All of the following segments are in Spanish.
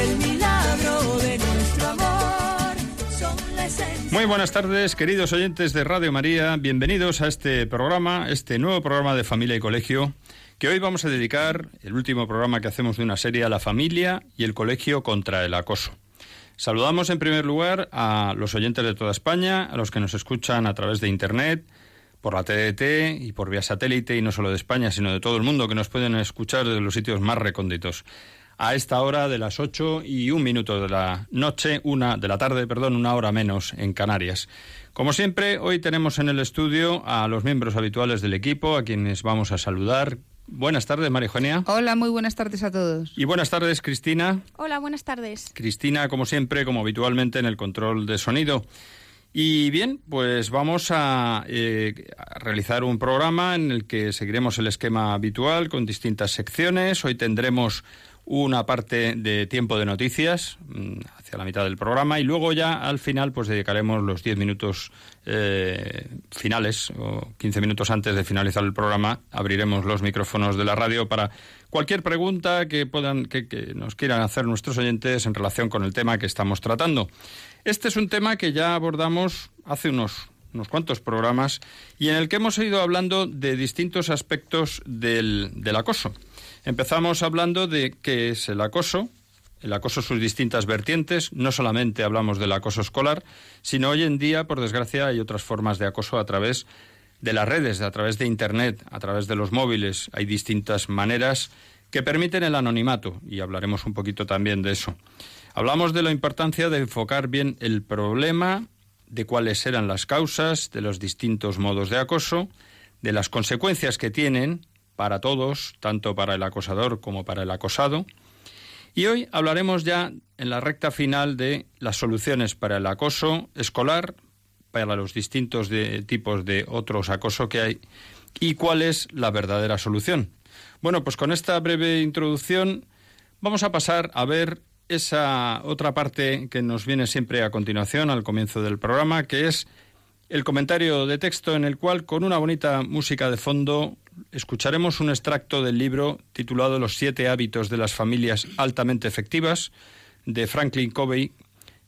el milagro de nuestro amor. Son. Muy buenas tardes, queridos oyentes de Radio María. Bienvenidos a este programa, este nuevo programa de Familia y Colegio, que hoy vamos a dedicar, el último programa que hacemos de una serie, a la familia y el colegio contra el acoso. Saludamos en primer lugar a los oyentes de toda España, a los que nos escuchan a través de Internet, por la TDT y por vía satélite, y no solo de España, sino de todo el mundo, que nos pueden escuchar desde los sitios más recónditos. A esta hora de las ocho y un minuto de la noche, una de la tarde, perdón, una hora menos en Canarias. Como siempre, hoy tenemos en el estudio a los miembros habituales del equipo, a quienes vamos a saludar. Buenas tardes, María Eugenia. Hola, muy buenas tardes a todos. Y buenas tardes, Cristina. Hola, buenas tardes. Cristina, como siempre, como habitualmente, en el control de sonido. Y bien, pues vamos a, eh, a realizar un programa en el que seguiremos el esquema habitual con distintas secciones. Hoy tendremos una parte de tiempo de noticias mm, hacia la mitad del programa y luego ya al final pues dedicaremos los 10 minutos eh, finales o 15 minutos antes de finalizar el programa abriremos los micrófonos de la radio para cualquier pregunta que puedan que, que nos quieran hacer nuestros oyentes en relación con el tema que estamos tratando. Este es un tema que ya abordamos hace unos unos cuantos programas y en el que hemos ido hablando de distintos aspectos del, del acoso. Empezamos hablando de qué es el acoso, el acoso sus distintas vertientes, no solamente hablamos del acoso escolar, sino hoy en día, por desgracia, hay otras formas de acoso a través de las redes, a través de Internet, a través de los móviles. Hay distintas maneras que permiten el anonimato y hablaremos un poquito también de eso. Hablamos de la importancia de enfocar bien el problema, de cuáles eran las causas, de los distintos modos de acoso, de las consecuencias que tienen para todos, tanto para el acosador como para el acosado. Y hoy hablaremos ya en la recta final de las soluciones para el acoso escolar, para los distintos tipos de otros acoso que hay y cuál es la verdadera solución. Bueno, pues con esta breve introducción vamos a pasar a ver esa otra parte que nos viene siempre a continuación, al comienzo del programa, que es el comentario de texto en el cual, con una bonita música de fondo, escucharemos un extracto del libro titulado Los siete hábitos de las familias altamente efectivas de Franklin Covey,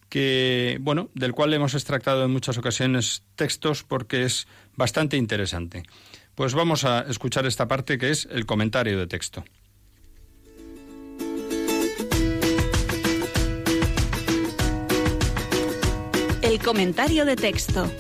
que bueno, del cual hemos extractado en muchas ocasiones textos porque es bastante interesante. Pues vamos a escuchar esta parte que es el comentario de texto. El comentario de texto.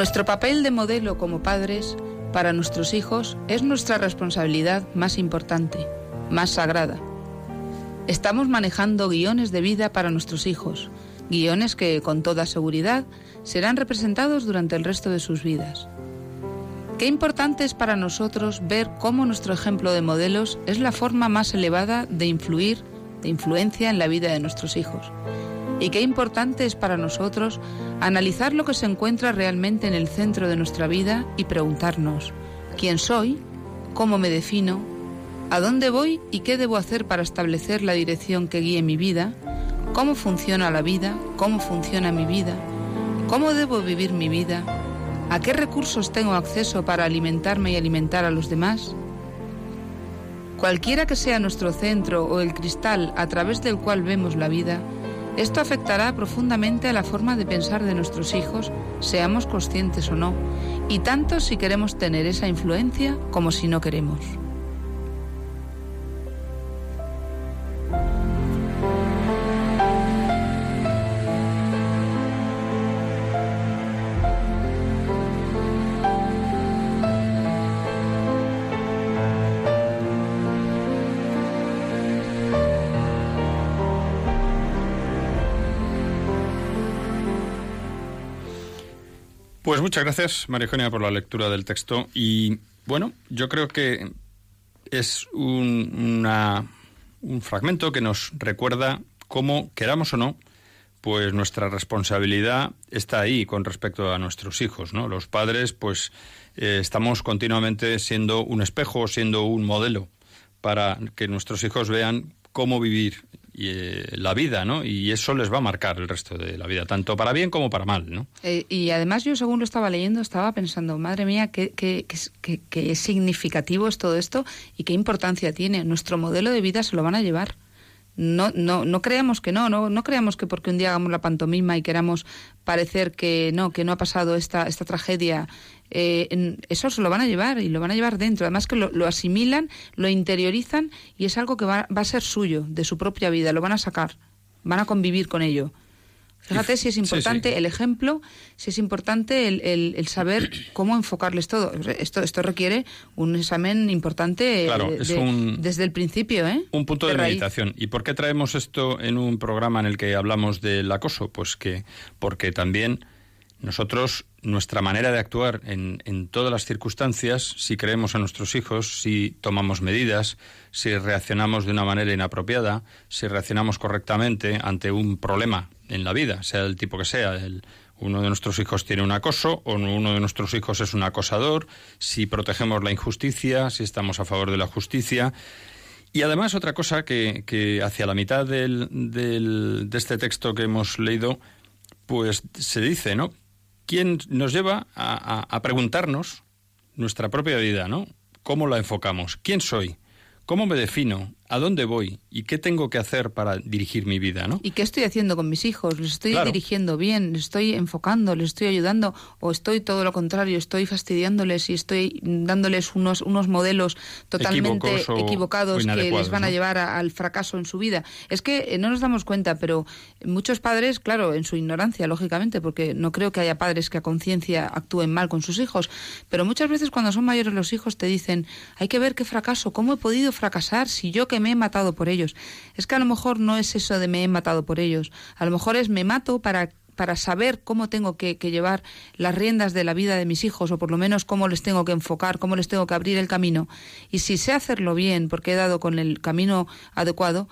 Nuestro papel de modelo como padres para nuestros hijos es nuestra responsabilidad más importante, más sagrada. Estamos manejando guiones de vida para nuestros hijos, guiones que con toda seguridad serán representados durante el resto de sus vidas. Qué importante es para nosotros ver cómo nuestro ejemplo de modelos es la forma más elevada de influir, de influencia en la vida de nuestros hijos. Y qué importante es para nosotros analizar lo que se encuentra realmente en el centro de nuestra vida y preguntarnos, ¿quién soy? ¿Cómo me defino? ¿A dónde voy y qué debo hacer para establecer la dirección que guíe mi vida? cómo funciona la vida, cómo funciona mi vida, cómo debo vivir mi vida, a qué recursos tengo acceso para alimentarme y alimentar a los demás. Cualquiera que sea nuestro centro o el cristal a través del cual vemos la vida, esto afectará profundamente a la forma de pensar de nuestros hijos, seamos conscientes o no, y tanto si queremos tener esa influencia como si no queremos. Pues muchas gracias, María Eugenia, por la lectura del texto. Y bueno, yo creo que es un, un fragmento que nos recuerda cómo, queramos o no, pues nuestra responsabilidad está ahí con respecto a nuestros hijos, ¿no? Los padres, pues eh, estamos continuamente siendo un espejo, siendo un modelo para que nuestros hijos vean cómo vivir y, eh, la vida, ¿no? Y eso les va a marcar el resto de la vida, tanto para bien como para mal, ¿no? Eh, y además yo, según lo estaba leyendo, estaba pensando, madre mía, qué, qué, qué, qué, significativo es todo esto y qué importancia tiene. Nuestro modelo de vida se lo van a llevar. No, no, no creamos que no, no, no creamos que porque un día hagamos la pantomima y queramos parecer que no, que no ha pasado esta, esta tragedia eh, eso se lo van a llevar y lo van a llevar dentro. Además que lo, asimilan, lo interiorizan y es algo que va, va, a ser suyo, de su propia vida, lo van a sacar, van a convivir con ello. Fíjate si es importante el ejemplo, si es importante el, el, saber cómo enfocarles todo. Esto, esto requiere un examen importante desde el principio. ¿eh? Un punto de, meditación. ¿Y por qué traemos esto en un programa en el que hablamos del acoso? Pues que porque también nosotros, nuestra manera de actuar en, en, todas las circunstancias, si creemos a nuestros hijos, si tomamos medidas, si reaccionamos de una manera inapropiada, si reaccionamos correctamente ante un problema en la vida, sea el tipo que sea, el, uno de nuestros hijos tiene un acoso o uno de nuestros hijos es un acosador, si protegemos la injusticia, si estamos a favor de la justicia. Y además otra cosa que, que hacia la mitad del, del, de este texto que hemos leído, pues se dice, ¿no? ¿Quién nos lleva a, a, preguntarnos nuestra propia vida, ¿no? ¿Cómo la enfocamos? ¿Quién soy? ¿Cómo me defino? ¿A dónde voy? ¿Y qué tengo que hacer para dirigir mi vida? ¿no? ¿Y qué estoy haciendo con mis hijos? ¿Les estoy dirigiendo bien? ¿Les estoy enfocando? ¿Les estoy ayudando? ¿O estoy todo lo contrario? ¿Estoy fastidiándoles y estoy dándoles unos, unos modelos totalmente equivocados que les van a llevar al fracaso en su vida? Es que eh, no nos damos cuenta, pero muchos padres, claro, en su ignorancia, lógicamente, porque no creo que haya padres que a conciencia actúen mal con sus hijos, pero muchas veces cuando son mayores los hijos te dicen, hay que ver qué fracaso, cómo he podido fracasar si yo que me he matado por ellos. Es que a lo mejor no es eso de me he matado por ellos. A lo mejor es me mato para para saber cómo tengo que, llevar las riendas de la vida de mis hijos, o por lo menos cómo les tengo que enfocar, cómo les tengo que abrir el camino. Y si sé hacerlo bien, porque he dado con el camino adecuado,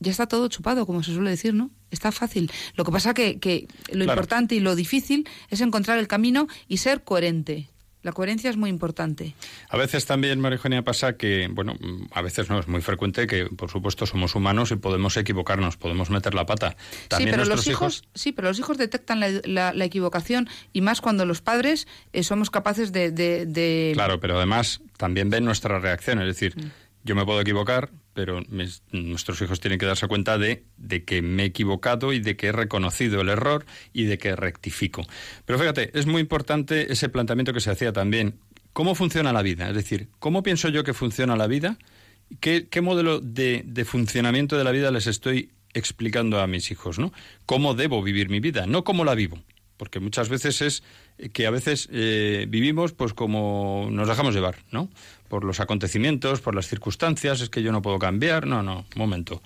ya está todo chupado, como se suele decir, ¿no? Está fácil. Lo que pasa que, que lo importante y lo difícil es encontrar el camino y ser coherente. La coherencia es muy importante. A veces también, María Eugenia, pasa que, bueno, a veces no es muy frecuente que, por supuesto, somos humanos y podemos equivocarnos, podemos meter la pata. También sí, pero los hijos, sí, pero los hijos detectan la, equivocación y más cuando los padres eh, somos capaces de, Claro, pero además también ven nuestra reacción, es decir, mm. yo me puedo equivocar, pero nuestros hijos tienen que darse cuenta de, que me he equivocado y de que he reconocido el error y de que rectifico. Pero fíjate, es muy importante ese planteamiento que se hacía también. ¿Cómo funciona la vida? Es decir, ¿cómo pienso yo que funciona la vida? ¿Qué, qué modelo de, de funcionamiento de la vida les estoy explicando a mis hijos? ¿no? ¿Cómo debo vivir mi vida? No cómo la vivo porque muchas veces es que a veces eh, vivimos pues como nos dejamos llevar, ¿no? por los acontecimientos, por las circunstancias, es que yo no puedo cambiar, no, no, momento.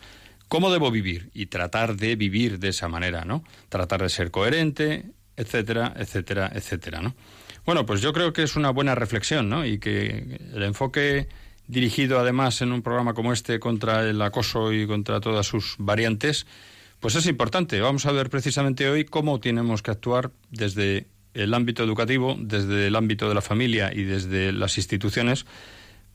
¿Cómo debo vivir? Y tratar de vivir de esa manera, ¿no? Tratar de ser coherente, etcétera, etcétera, etcétera, ¿no? Bueno, pues yo creo que es una buena reflexión, ¿no? Y que el enfoque dirigido además en un programa como este contra el acoso y contra todas sus variantes, pues es importante. Vamos a ver precisamente hoy cómo tenemos que actuar desde el ámbito educativo, desde el ámbito de la familia y desde las instituciones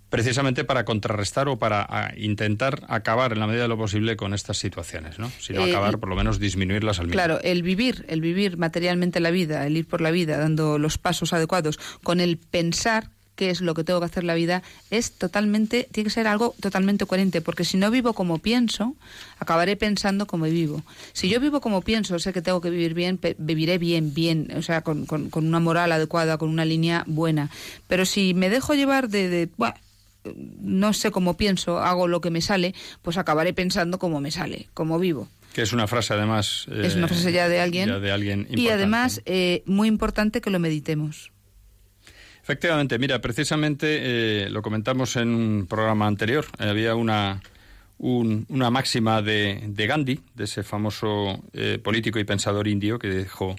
precisamente para contrarrestar o para intentar acabar en la medida de lo posible con estas situaciones, ¿no? Si no Eh, acabar, por lo menos disminuirlas al mínimo. Claro, el vivir, el vivir materialmente la vida, el ir por la vida dando los pasos adecuados, con el pensar qué es lo que tengo que hacer la vida, es totalmente, tiene que ser algo totalmente coherente, porque si no vivo como pienso, acabaré pensando como vivo. Si yo vivo como pienso, sé que tengo que vivir bien, viviré bien, bien, o sea, con, con- con una moral adecuada, con una línea buena. Pero si me dejo llevar de, de "Buah, no sé cómo pienso, hago lo que me sale, pues acabaré pensando como me sale, como vivo. Que es una frase, además... Es una eh, frase ya de alguien. ya de alguien y además, eh, muy importante que lo meditemos. Efectivamente, mira, precisamente eh, lo comentamos en un programa anterior. Había una, un- una máxima de, de Gandhi, de ese famoso eh, político y pensador indio, que dijo: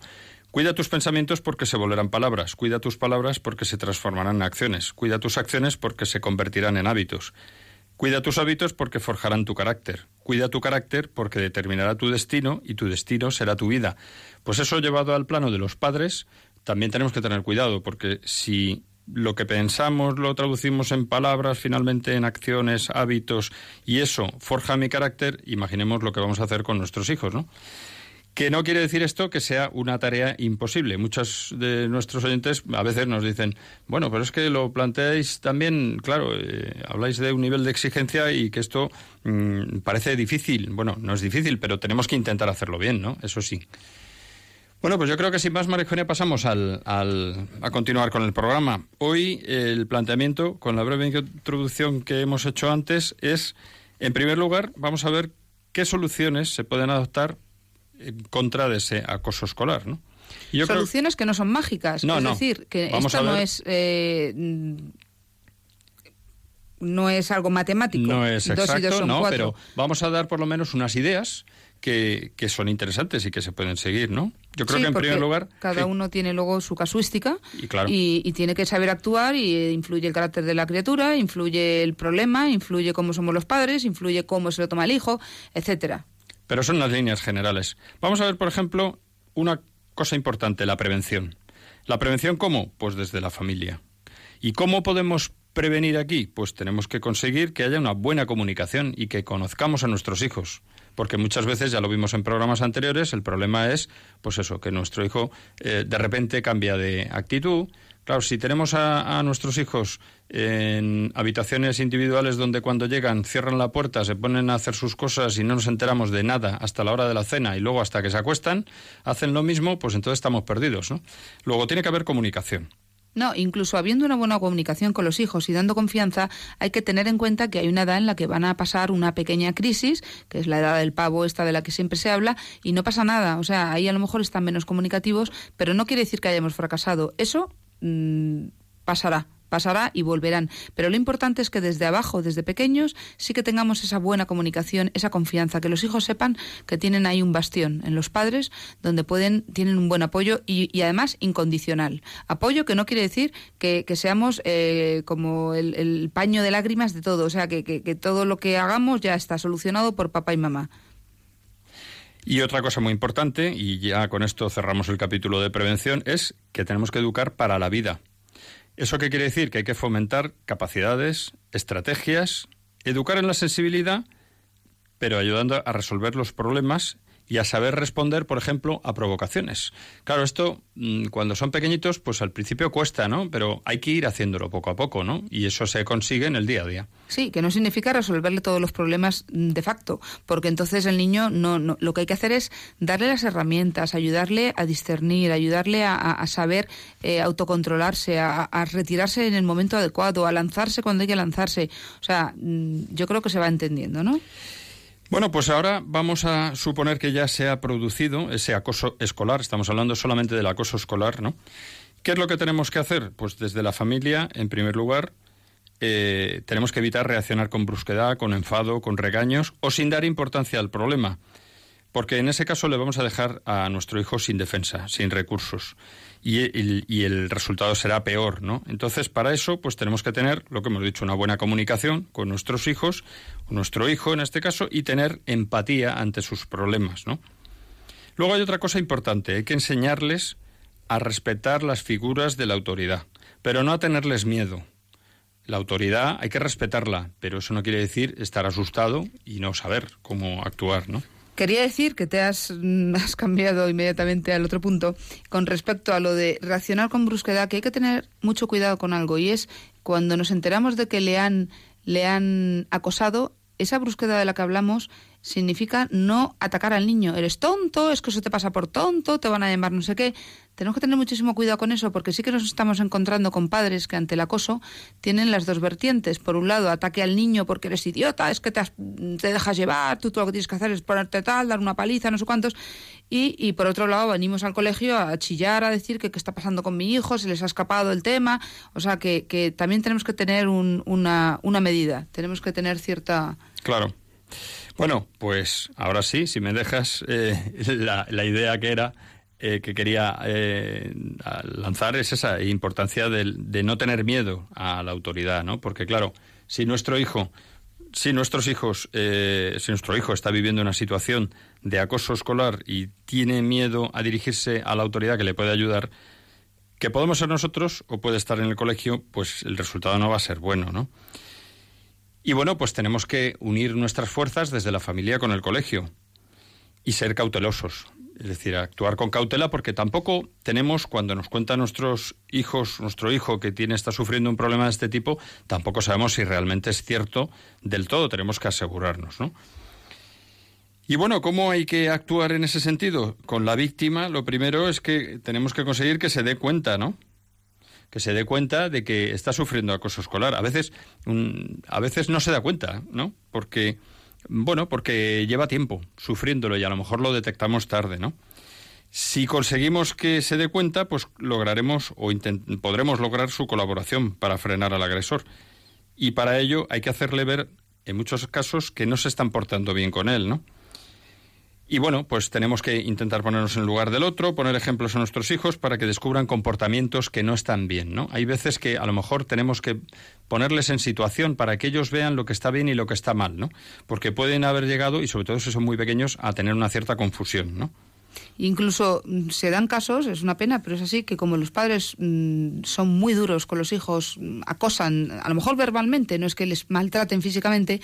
Cuida tus pensamientos porque se volverán palabras, cuida tus palabras porque se transformarán en acciones, cuida tus acciones porque se convertirán en hábitos. Cuida tus hábitos porque forjarán tu carácter. Cuida tu carácter porque determinará tu destino y tu destino será tu vida. Pues eso llevado al plano de los padres, también tenemos que tener cuidado porque si lo que pensamos lo traducimos en palabras, finalmente en acciones, hábitos, y eso forja mi carácter, imaginemos lo que vamos a hacer con nuestros hijos, ¿no? Que no quiere decir esto que sea una tarea imposible. Muchos de nuestros oyentes a veces nos dicen, bueno, pero es que lo planteáis también, claro, eh, habláis de un nivel de exigencia y que esto mm, parece difícil. Bueno, no es difícil, pero tenemos que intentar hacerlo bien, ¿no? Eso sí. Bueno, pues yo creo que sin más, Marijonia, pasamos al, al- a continuar con el programa. Hoy el planteamiento, con la breve introducción que hemos hecho antes, es, en primer lugar, vamos a ver qué soluciones se pueden adoptar en contra de ese acoso escolar, ¿no? Creo- Soluciones que no son mágicas. No, es no. decir, que Vamos esto no es. eh, no es algo matemático. No es Dos y dos exacto, son no, cuatro. pero vamos a dar por lo menos unas ideas que, que son interesantes y que se pueden seguir, ¿no? Yo creo Sí, que en primer lugar... Cada sí. uno tiene luego su casuística Y claro. y, y tiene que saber actuar y eh, influye el carácter de la criatura, influye el problema, influye cómo somos los padres, influye cómo se lo toma el hijo, etcétera. Pero son las líneas generales. Vamos a ver, por ejemplo, una cosa importante, la prevención. ¿La prevención cómo? Pues desde la familia. ¿Y cómo podemos prevenir aquí? Pues tenemos que conseguir que haya una buena comunicación y que conozcamos a nuestros hijos. Porque muchas veces, ya lo vimos en programas anteriores, el problema es, pues eso, que nuestro hijo eh, de repente cambia de actitud. Claro, si tenemos a, nuestros hijos en habitaciones individuales donde cuando llegan cierran la puerta, se ponen a hacer sus cosas y no nos enteramos de nada hasta la hora de la cena y luego hasta que se acuestan, hacen lo mismo, pues entonces estamos perdidos. Luego tiene que haber comunicación. No, incluso habiendo una buena comunicación con los hijos y dando confianza, hay que tener en cuenta que hay una edad en la que van a pasar una pequeña crisis, que es la edad del pavo esta de la que siempre se habla, y no pasa nada. O sea, ahí a lo mejor están menos comunicativos, pero no quiere decir que hayamos fracasado. Eso mm, pasará. Pasará y volverán. Pero lo importante es que desde abajo, desde pequeños, sí que tengamos esa buena comunicación, esa confianza, que los hijos sepan que tienen ahí un bastión en los padres donde pueden, tienen un buen apoyo y, además incondicional. Apoyo que no quiere decir que, seamos eh, como el, paño de lágrimas de todo, o sea, que todo lo que hagamos ya está solucionado por papá y mamá. Y otra cosa muy importante, y ya con esto cerramos el capítulo de prevención, es que tenemos que educar para la vida. ¿Eso qué quiere decir? Que hay que fomentar capacidades, estrategias, educar en la sensibilidad, pero ayudando a resolver los problemas y a saber responder, por ejemplo, a provocaciones. Claro, esto mm, cuando son pequeñitos, pues al principio cuesta, ¿no? Pero hay que ir haciéndolo poco a poco, ¿no? Y eso se consigue en el día a día. Sí, que no significa resolverle todos los problemas de facto, porque entonces el niño no, no- lo que hay que hacer es darle las herramientas, ayudarle a discernir, ayudarle a saber eh, autocontrolarse, a, a retirarse en el momento adecuado, a lanzarse cuando hay que lanzarse. O sea, mm, yo creo que se va entendiendo, ¿no? Bueno, pues ahora vamos a suponer que ya se ha producido ese acoso escolar. Estamos hablando solamente del acoso escolar, ¿no? ¿Qué es lo que tenemos que hacer? Pues desde la familia, en primer lugar, eh, tenemos que evitar reaccionar con brusquedad, con enfado, con regaños o sin dar importancia al problema. Porque en ese caso le vamos a dejar a nuestro hijo sin defensa, sin recursos. Y el, resultado será peor, ¿no? Entonces, para eso, pues tenemos que tener, lo que hemos dicho, una buena comunicación con nuestros hijos, nuestro hijo en este caso, y tener empatía ante sus problemas, ¿no? Luego hay otra cosa importante, hay que enseñarles a respetar las figuras de la autoridad, pero no a tenerles miedo. La autoridad hay que respetarla, pero eso no quiere decir estar asustado y no saber cómo actuar, ¿no? Quería decir que te has, mm, has, cambiado inmediatamente al otro punto con respecto a lo de reaccionar con brusquedad, que hay que tener mucho cuidado con algo y es cuando nos enteramos de que le han, le han acosado, esa brusquedad de la que hablamos significa no atacar al niño. Eres tonto, es que eso te pasa por tonto, te van a llamar no sé qué. Tenemos que tener muchísimo cuidado con eso porque sí que nos estamos encontrando con padres que ante el acoso tienen las dos vertientes. Por un lado, ataque al niño porque eres idiota, es que te, te dejas llevar, tú todo lo que tienes que hacer es ponerte tal, dar una paliza, no sé cuántos. Y, y por otro lado, venimos al colegio a chillar, a decir que qué está pasando con mi hijo, se les ha escapado el tema. O sea, que, que también tenemos que tener un, una, una medida, tenemos que tener cierta... Claro. Bueno, pues ahora sí, si me dejas eh, la, la, idea que era eh, que quería eh, lanzar es esa importancia de, de, no tener miedo a la autoridad, ¿no? Porque claro, si nuestro hijo, si nuestros hijos, eh, si nuestro hijo está viviendo una situación de acoso escolar y tiene miedo a dirigirse a la autoridad que le puede ayudar, que podemos ser nosotros o puede estar en el colegio, pues el resultado no va a ser bueno, ¿no? Y bueno, pues tenemos que unir nuestras fuerzas desde la familia con el colegio y ser cautelosos. Es decir, actuar con cautela porque tampoco tenemos, cuando nos cuentan nuestros hijos, nuestro hijo que tiene, está sufriendo un problema de este tipo, tampoco sabemos si realmente es cierto del todo. Tenemos que asegurarnos, ¿no? Y bueno, ¿cómo hay que actuar en ese sentido? Con la víctima, lo primero es que tenemos que conseguir que se dé cuenta, ¿no? Que se dé cuenta de que está sufriendo acoso escolar. A veces, a veces no se da cuenta, ¿no? Porque, bueno, porque lleva tiempo sufriéndolo y a lo mejor lo detectamos tarde, ¿no? Si conseguimos que se dé cuenta, pues lograremos o podremos lograr su colaboración para frenar al agresor. Y para ello hay que hacerle ver, en muchos casos, que no se están portando bien con él, ¿no? Y bueno, pues tenemos que intentar ponernos en lugar del otro, poner ejemplos a nuestros hijos para que descubran comportamientos que no están bien, ¿no? Hay veces que a lo mejor tenemos que ponerles en situación para que ellos vean lo que está bien y lo que está mal, ¿no? Porque pueden haber llegado, y sobre todo si son muy pequeños, a tener una cierta confusión, ¿no? Incluso mm, se dan casos, es una pena, pero es así, que como los padres mmm, son muy duros con los hijos, mm, acosan, a lo mejor verbalmente, no es que les maltraten físicamente,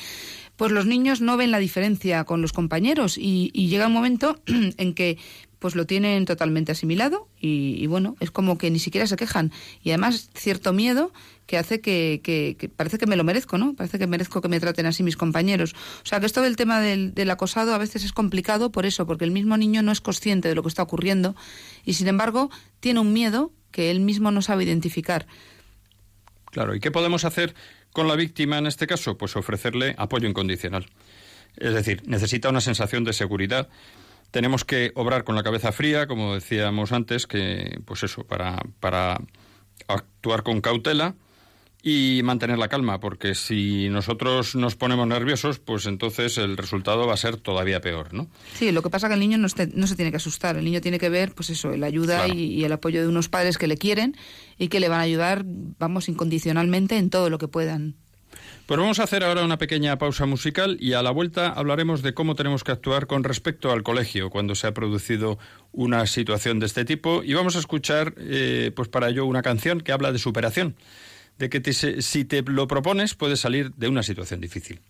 pues los niños no ven la diferencia con los compañeros y, llega un momento en que pues lo tienen totalmente asimilado y, bueno, es como que ni siquiera se quejan. Y además cierto miedo que hace que, que, parece que me lo merezco, ¿no? Parece que merezco que me traten así mis compañeros. O sea que esto del tema del acosado a veces es complicado por eso, porque el mismo niño no es consciente de lo que está ocurriendo y sin embargo tiene un miedo que él mismo no sabe identificar. Claro, ¿y qué podemos hacer con la víctima en este caso? Pues ofrecerle apoyo incondicional. Es decir, necesita una sensación de seguridad tenemos que obrar con la cabeza fría, como decíamos antes, que pues eso, para, para actuar con cautela y mantener la calma, porque si nosotros nos ponemos nerviosos, pues entonces el resultado va a ser todavía peor, ¿no? Sí, lo que pasa es que el niño no, esté, no se tiene que asustar, el niño tiene que ver, pues eso, la ayuda claro. y, y, el apoyo de unos padres que le quieren y que le van a ayudar, vamos, incondicionalmente en todo lo que puedan. Pues vamos a hacer ahora una pequeña pausa musical y a la vuelta hablaremos de cómo tenemos que actuar con respecto al colegio cuando se ha producido una situación de este tipo y vamos a escuchar, eh, pues para ello, una canción que habla de superación, de que te, si te lo propones puedes salir de una situación difícil.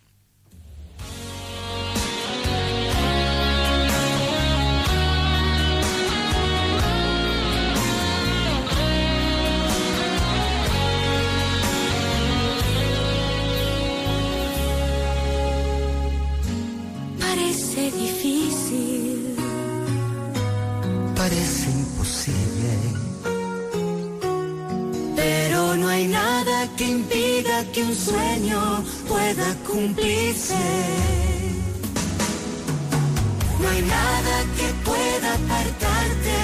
Que un sueño pueda cumplirse. No hay nada que pueda apartarte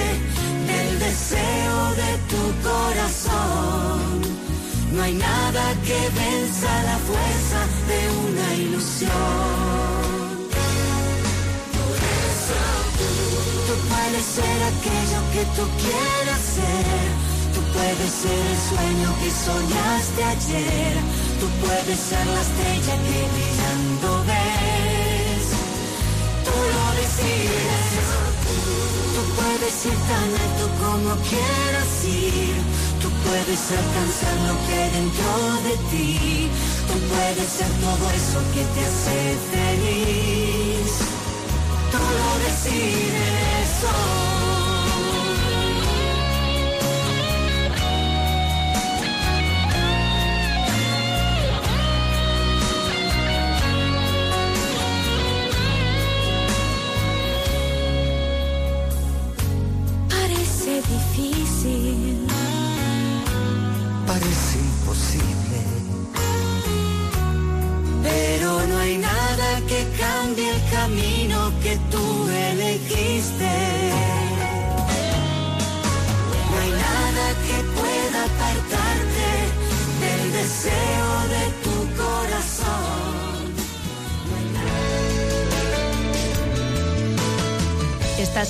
del deseo de tu corazón. No hay nada que venza la fuerza de una ilusión. Tú puedes ser aquello que tú quieras ser puedes ser el sueño que soñaste ayer, tú puedes ser la estrella que brillando ves, tú lo decides, tú puedes ir tan alto como quieras ir, Tú puedes alcanzar lo que hay dentro de ti. Tú puedes ser todo eso que te hace feliz. Tú lo decides hoy.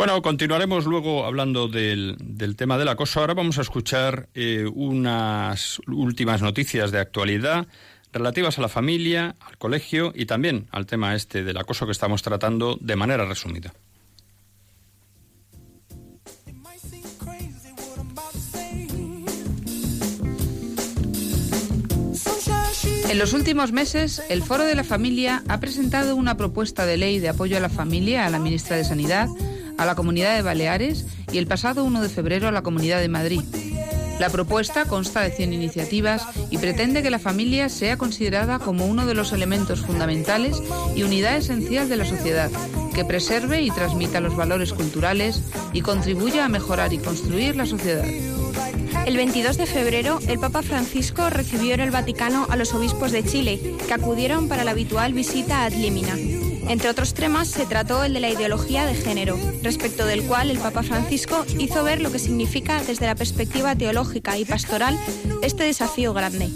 Bueno, continuaremos luego hablando del, del tema del acoso. Ahora vamos a escuchar eh, unas últimas noticias de actualidad relativas a la familia, al colegio y también al tema este del acoso que estamos tratando de manera resumida. En los últimos meses, el Foro de la Familia ha presentado una propuesta de ley de apoyo a la familia a la ministra de Sanidad, a la Comunidad de Baleares y el pasado 1 de febrero a la Comunidad de Madrid. La propuesta consta de 100 iniciativas y pretende que la familia sea considerada como uno de los elementos fundamentales y unidad esencial de la sociedad, que preserve y transmita los valores culturales y contribuya a mejorar y construir la sociedad. El 22 de febrero, el Papa Francisco recibió en el Vaticano a los obispos de Chile, que acudieron para la habitual visita ad limina. Entre otros temas, se trató el de la ideología de género, respecto del cual el Papa Francisco hizo ver lo que significa desde la perspectiva teológica y pastoral este desafío grande.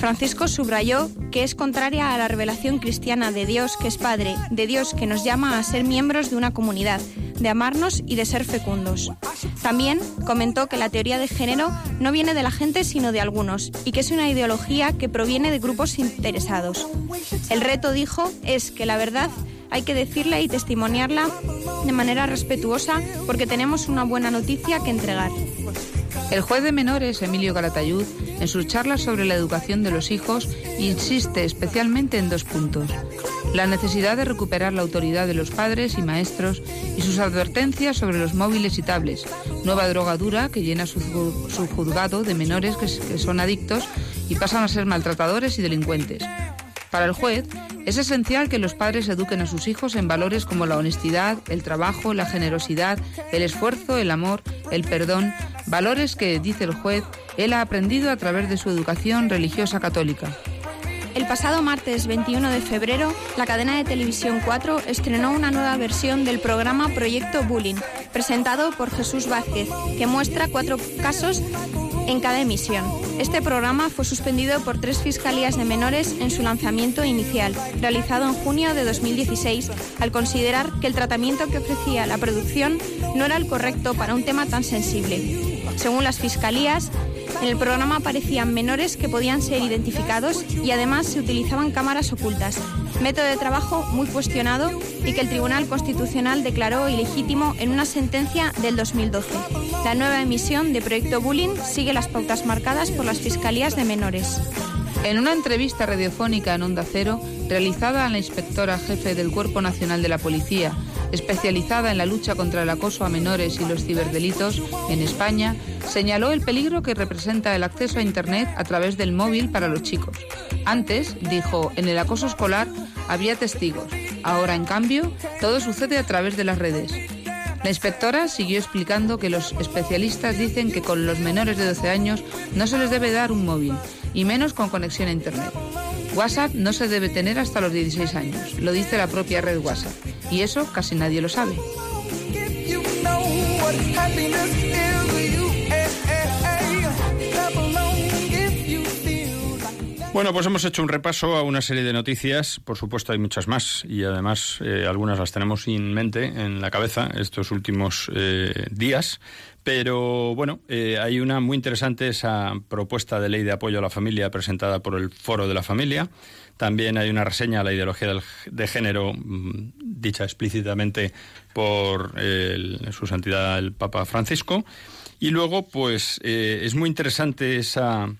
Francisco subrayó que es contraria a la revelación cristiana de Dios que es Padre, de Dios que nos llama a ser miembros de una comunidad, de amarnos y de ser fecundos. También comentó que la teoría de género no viene de la gente sino de algunos y que es una ideología que proviene de grupos interesados. El reto, dijo, es que la verdad hay que decirla y testimoniarla de manera respetuosa porque tenemos una buena noticia que entregar. El juez de menores, Emilio Calatayud, en sus charlas sobre la educación de los hijos, insiste especialmente en dos puntos. La necesidad de recuperar la autoridad de los padres y maestros y sus advertencias sobre los móviles y tablets, nueva droga dura que llena su, su juzgado de menores que, que son adictos y pasan a ser maltratadores y delincuentes. Para el juez, es esencial que los padres eduquen a sus hijos en valores como la honestidad, el trabajo, la generosidad, el esfuerzo, el amor, el perdón, valores que, dice el juez, él ha aprendido a través de su educación religiosa católica. El pasado martes 21 de febrero, la cadena de televisión 4 estrenó una nueva versión del programa Proyecto Bullying, presentado por Jesús Vázquez, que muestra cuatro casos en cada emisión. Este programa fue suspendido por tres fiscalías de menores en su lanzamiento inicial, realizado en junio de 2016, al considerar que el tratamiento que ofrecía la producción no era el correcto para un tema tan sensible. Según las fiscalías, en el programa aparecían menores que podían ser identificados y además se utilizaban cámaras ocultas, método de trabajo muy cuestionado y que el Tribunal Constitucional declaró ilegítimo en una sentencia del 2012. La nueva emisión de Proyecto Bullying sigue las pautas marcadas por las Fiscalías de Menores. En una entrevista radiofónica en Onda Cero, realizada a la inspectora jefe del Cuerpo Nacional de la Policía, especializada en la lucha contra el acoso a menores y los ciberdelitos en España, señaló el peligro que representa el acceso a Internet a través del móvil para los chicos. Antes, dijo, en el acoso escolar había testigos. Ahora, en cambio, todo sucede a través de las redes. La inspectora siguió explicando que los especialistas dicen que con los menores de 12 años no se les debe dar un móvil, y menos con conexión a Internet. WhatsApp no se debe tener hasta los 16 años, lo dice la propia red WhatsApp, y eso casi nadie lo sabe. Bueno, pues hemos hecho un repaso a una serie de noticias. Por supuesto, hay muchas más y además eh, algunas las tenemos en mente, en la cabeza, estos últimos eh, días. Pero bueno, eh, hay una muy interesante, esa propuesta de ley de apoyo a la familia presentada por el Foro de la Familia. También hay una reseña a la ideología de género, mm, dicha explícitamente por su santidad el Papa Francisco. Y luego, pues es muy interesante esa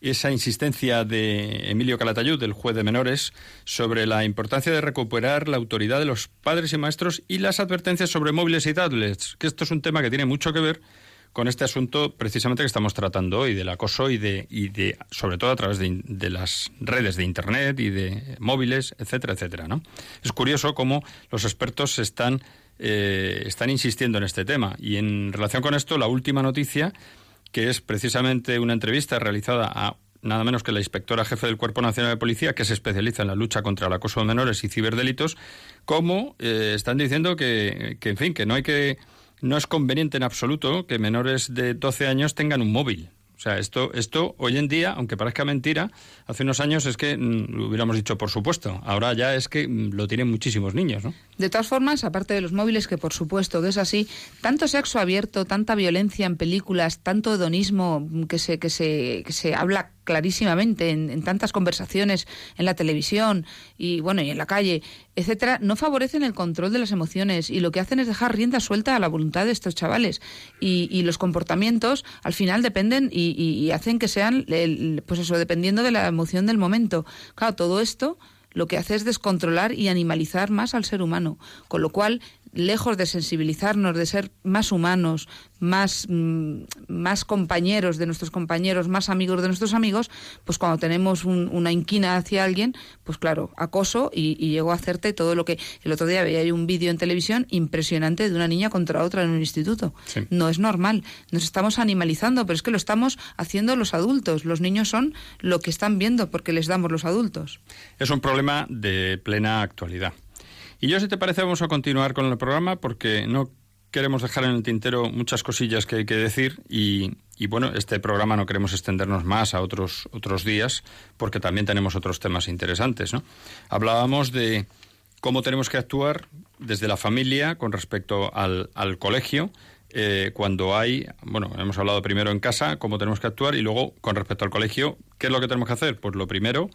esa insistencia de Emilio Calatayud, el juez de menores, sobre la importancia de recuperar la autoridad de los padres y maestros y las advertencias sobre móviles y tablets, que esto es un tema que tiene mucho que ver con este asunto precisamente que estamos tratando hoy, del acoso y de, y de sobre todo a través de, las redes de Internet y de móviles, etcétera, etcétera. ¿no? Es curioso cómo los expertos están, eh, están insistiendo en este tema. Y en relación con esto, la última noticia que es precisamente una entrevista realizada a nada menos que la inspectora jefe del Cuerpo Nacional de Policía, que se especializa en la lucha contra el acoso de menores y ciberdelitos, como eh, están diciendo que, que, en fin, que no hay que no es conveniente en absoluto que menores de 12 años tengan un móvil. O sea, esto, esto hoy en día, aunque parezca mentira, hace unos años es que mm, lo hubiéramos dicho por supuesto. Ahora ya es que mm, lo tienen muchísimos niños, ¿no? De todas formas, aparte de los móviles, que por supuesto que es así, tanto sexo abierto, tanta violencia en películas, tanto hedonismo que se, que se, que se habla clarísimamente en, tantas conversaciones en la televisión y bueno y en la calle etcétera no favorecen el control de las emociones y lo que hacen es dejar rienda suelta a la voluntad de estos chavales. Y, los comportamientos al final dependen y, hacen que sean pues eso dependiendo de la emoción del momento. Claro todo esto lo que hace es descontrolar y animalizar más al ser humano, con lo cual lejos de sensibilizarnos, de ser más humanos, más, mm, más compañeros de nuestros compañeros, más amigos de nuestros amigos, pues cuando tenemos una inquina hacia alguien, pues claro, acoso y, y llego a hacerte todo lo que... El otro día veía un vídeo en televisión impresionante de una niña contra otra en un instituto. No es normal. Nos estamos animalizando, pero es que lo estamos haciendo los adultos. Los niños son lo que están viendo porque les damos los adultos. Es un problema de plena actualidad. Y yo, si te parece, vamos a continuar con el programa porque no queremos dejar en el tintero muchas cosillas que hay que decir y, bueno, este programa no queremos extendernos más a otros, otros días porque también tenemos otros temas interesantes, ¿no? Hablábamos de cómo tenemos que actuar desde la familia con respecto al, colegio, eh, cuando hay, bueno, hemos hablado primero en casa, cómo tenemos que actuar y luego con respecto al colegio, ¿qué es lo que tenemos que hacer? Pues lo primero,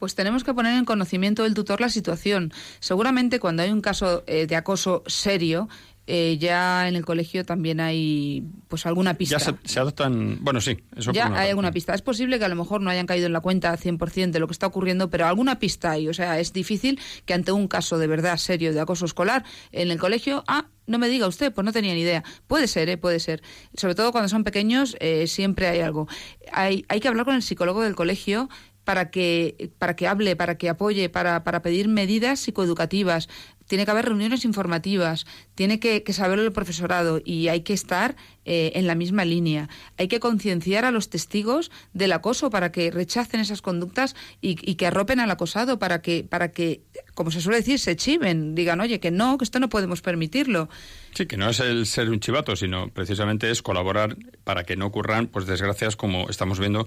pues tenemos que poner en conocimiento del tutor la situación. Seguramente cuando hay un caso eh, de acoso serio, eh, ya en el colegio también hay pues alguna pista. Ya se, adoptan, bueno, sí, eso Ya hay alguna pista. Es posible que a lo mejor no hayan caído en la cuenta 100% de lo que está ocurriendo, pero alguna pista hay. O sea, es difícil que ante un caso de verdad serio de acoso escolar en el colegio, ah, no me diga usted, pues no tenía ni idea. Puede ser, ¿eh? puede ser. Sobre todo cuando son pequeños, eh, siempre hay algo. Hay, hay que hablar con el psicólogo del colegio para que, para que hable, para que apoye, para, para pedir medidas psicoeducativas. Tiene que haber reuniones informativas, tiene que, saberlo el profesorado y hay que estar eh, en la misma línea. Hay que concienciar a los testigos del acoso para que rechacen esas conductas y, y, que arropen al acosado, para que, para que, como se suele decir, se chiven, digan, oye, que no, que esto no podemos permitirlo. Sí, que no es el ser un chivato, sino precisamente es colaborar para que no ocurran pues desgracias como estamos viendo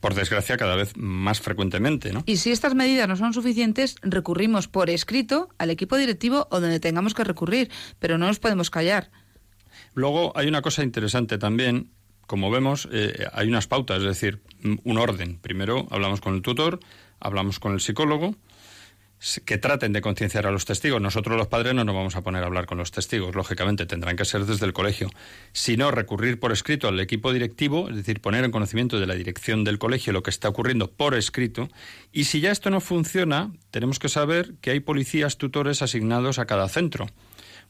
por desgracia, cada vez más frecuentemente. ¿no? Y si estas medidas no son suficientes, recurrimos por escrito al equipo directivo o donde tengamos que recurrir, pero no nos podemos callar. Luego hay una cosa interesante también. Como vemos, eh, hay unas pautas, es decir, un orden. Primero hablamos con el tutor, hablamos con el psicólogo, que traten de concienciar a los testigos. Nosotros los padres no nos vamos a poner a hablar con los testigos, lógicamente, tendrán que ser desde el colegio. Si no, recurrir por escrito al equipo directivo, es decir, poner en conocimiento de la dirección del colegio lo que está ocurriendo por escrito. Y si ya esto no funciona, tenemos que saber que hay policías tutores asignados a cada centro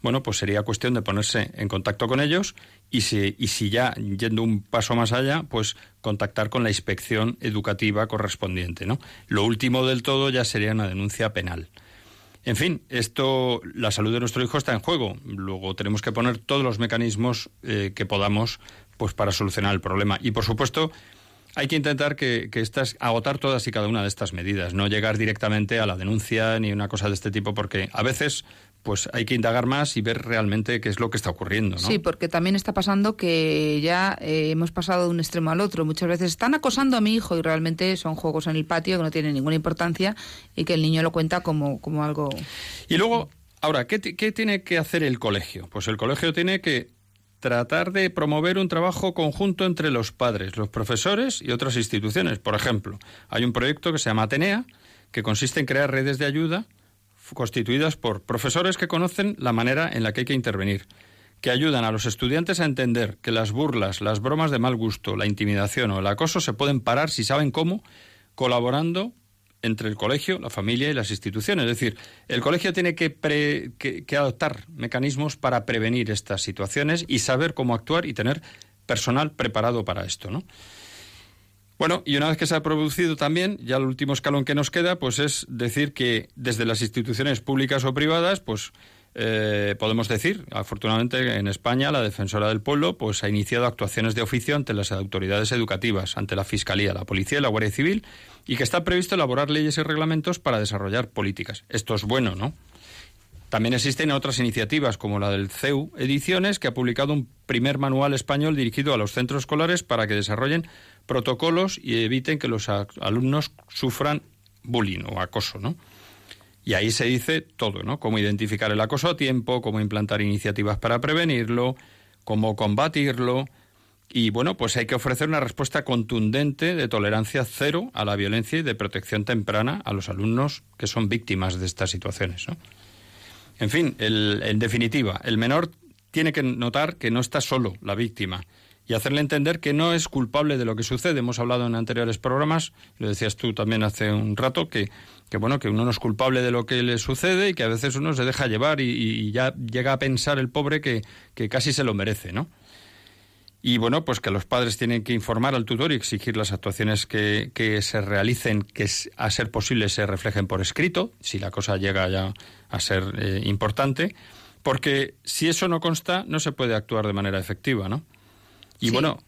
bueno, pues sería cuestión de ponerse en contacto con ellos y si, y si ya yendo un paso más allá, pues contactar con la inspección educativa correspondiente, ¿no? Lo último del todo ya sería una denuncia penal. En fin, esto, la salud de nuestro hijo está en juego. Luego tenemos que poner todos los mecanismos eh, que podamos, pues para solucionar el problema. Y por supuesto, hay que intentar que, que estas, agotar todas y cada una de estas medidas, no llegar directamente a la denuncia ni una cosa de este tipo, porque a veces pues hay que indagar más y ver realmente qué es lo que está ocurriendo. ¿no? Sí, porque también está pasando que ya eh, hemos pasado de un extremo al otro. Muchas veces están acosando a mi hijo y realmente son juegos en el patio que no tienen ninguna importancia y que el niño lo cuenta como, como algo. Y luego, ahora, ¿qué, ¿qué tiene que hacer el colegio? Pues el colegio tiene que tratar de promover un trabajo conjunto entre los padres, los profesores y otras instituciones. Por ejemplo, hay un proyecto que se llama Atenea, que consiste en crear redes de ayuda constituidas por profesores que conocen la manera en la que hay que intervenir, que ayudan a los estudiantes a entender que las burlas, las bromas de mal gusto, la intimidación o el acoso se pueden parar si saben cómo, colaborando entre el colegio, la familia y las instituciones. Es decir, el colegio tiene que, que, adoptar mecanismos para prevenir estas situaciones y saber cómo actuar y tener personal preparado para esto, ¿no? Bueno, y una vez que se ha producido también, ya el último escalón que nos queda, pues es decir que desde las instituciones públicas o privadas, pues eh, podemos decir, afortunadamente en España la defensora del pueblo pues ha iniciado actuaciones de oficio ante las autoridades educativas, ante la Fiscalía, la Policía y la Guardia Civil, y que está previsto elaborar leyes y reglamentos para desarrollar políticas. Esto es bueno, ¿no? También existen otras iniciativas como la del CEU Ediciones, que ha publicado un primer manual español dirigido a los centros escolares para que desarrollen protocolos y eviten que los alumnos sufran bullying o acoso, ¿no? Y ahí se dice todo, ¿no? Cómo identificar el acoso a tiempo, cómo implantar iniciativas para prevenirlo, cómo combatirlo. Y bueno, pues hay que ofrecer una respuesta contundente de tolerancia cero a la violencia y de protección temprana a los alumnos que son víctimas de estas situaciones. ¿no? En fin, en definitiva, el menor tiene que notar que no está solo la víctima, y hacerle entender que no es culpable de lo que sucede. Hemos hablado en anteriores programas, lo decías tú también hace un rato, que, que bueno, que uno no es culpable de lo que le sucede y que a veces uno se deja llevar y, ya llega a pensar el pobre que, que, casi se lo merece, ¿no? Y bueno, pues que los padres tienen que informar al tutor y exigir las actuaciones que, que se realicen, que a ser posible se reflejen por escrito, si la cosa llega ya a ser eh, importante, porque si eso no consta, no se puede actuar de manera efectiva, ¿no? Y bueno.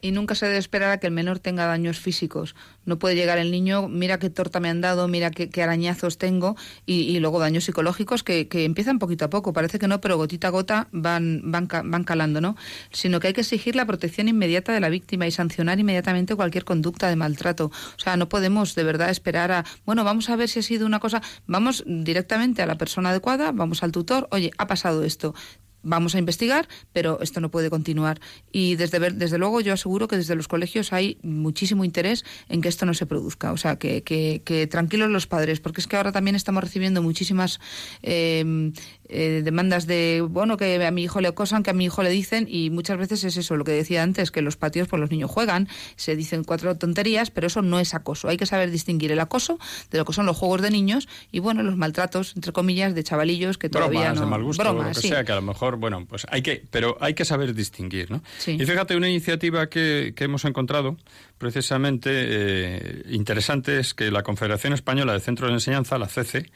Y nunca se debe esperar a que el menor tenga daños físicos. No puede llegar el niño, mira qué torta me han dado, mira qué, arañazos tengo, y, luego daños psicológicos que, empiezan poquito a poco. Parece que no, pero gotita a gota van, van, van calando, ¿no? Sino que hay que exigir la protección inmediata de la víctima y sancionar inmediatamente cualquier conducta de maltrato. O sea, no podemos de verdad esperar a, bueno, vamos a ver si ha sido una cosa, vamos directamente a la persona adecuada, vamos al tutor, oye, ha pasado esto vamos a investigar, pero esto no puede continuar. Y desde, desde luego yo aseguro que desde los colegios hay muchísimo interés en que esto no se produzca. O sea, que, que, tranquilos los padres, porque es que ahora también estamos recibiendo muchísimas eh, eh, demandas de, bueno, que a mi hijo le acosan, que a mi hijo le dicen, y muchas veces es eso, lo que decía antes, que los patios pues los niños juegan, se dicen cuatro tonterías, pero eso no es acoso. Hay que saber distinguir el acoso de lo que son los juegos de niños y, bueno, los maltratos, entre comillas, de chavalillos que todavía no... De mal gusto, lo que sea, que a lo mejor bueno, pues hay que, pero hay que saber distinguir, ¿no? Y fíjate, una iniciativa que, hemos encontrado precisamente eh, interesante es que la Confederación Española de Centros de Enseñanza, la CC,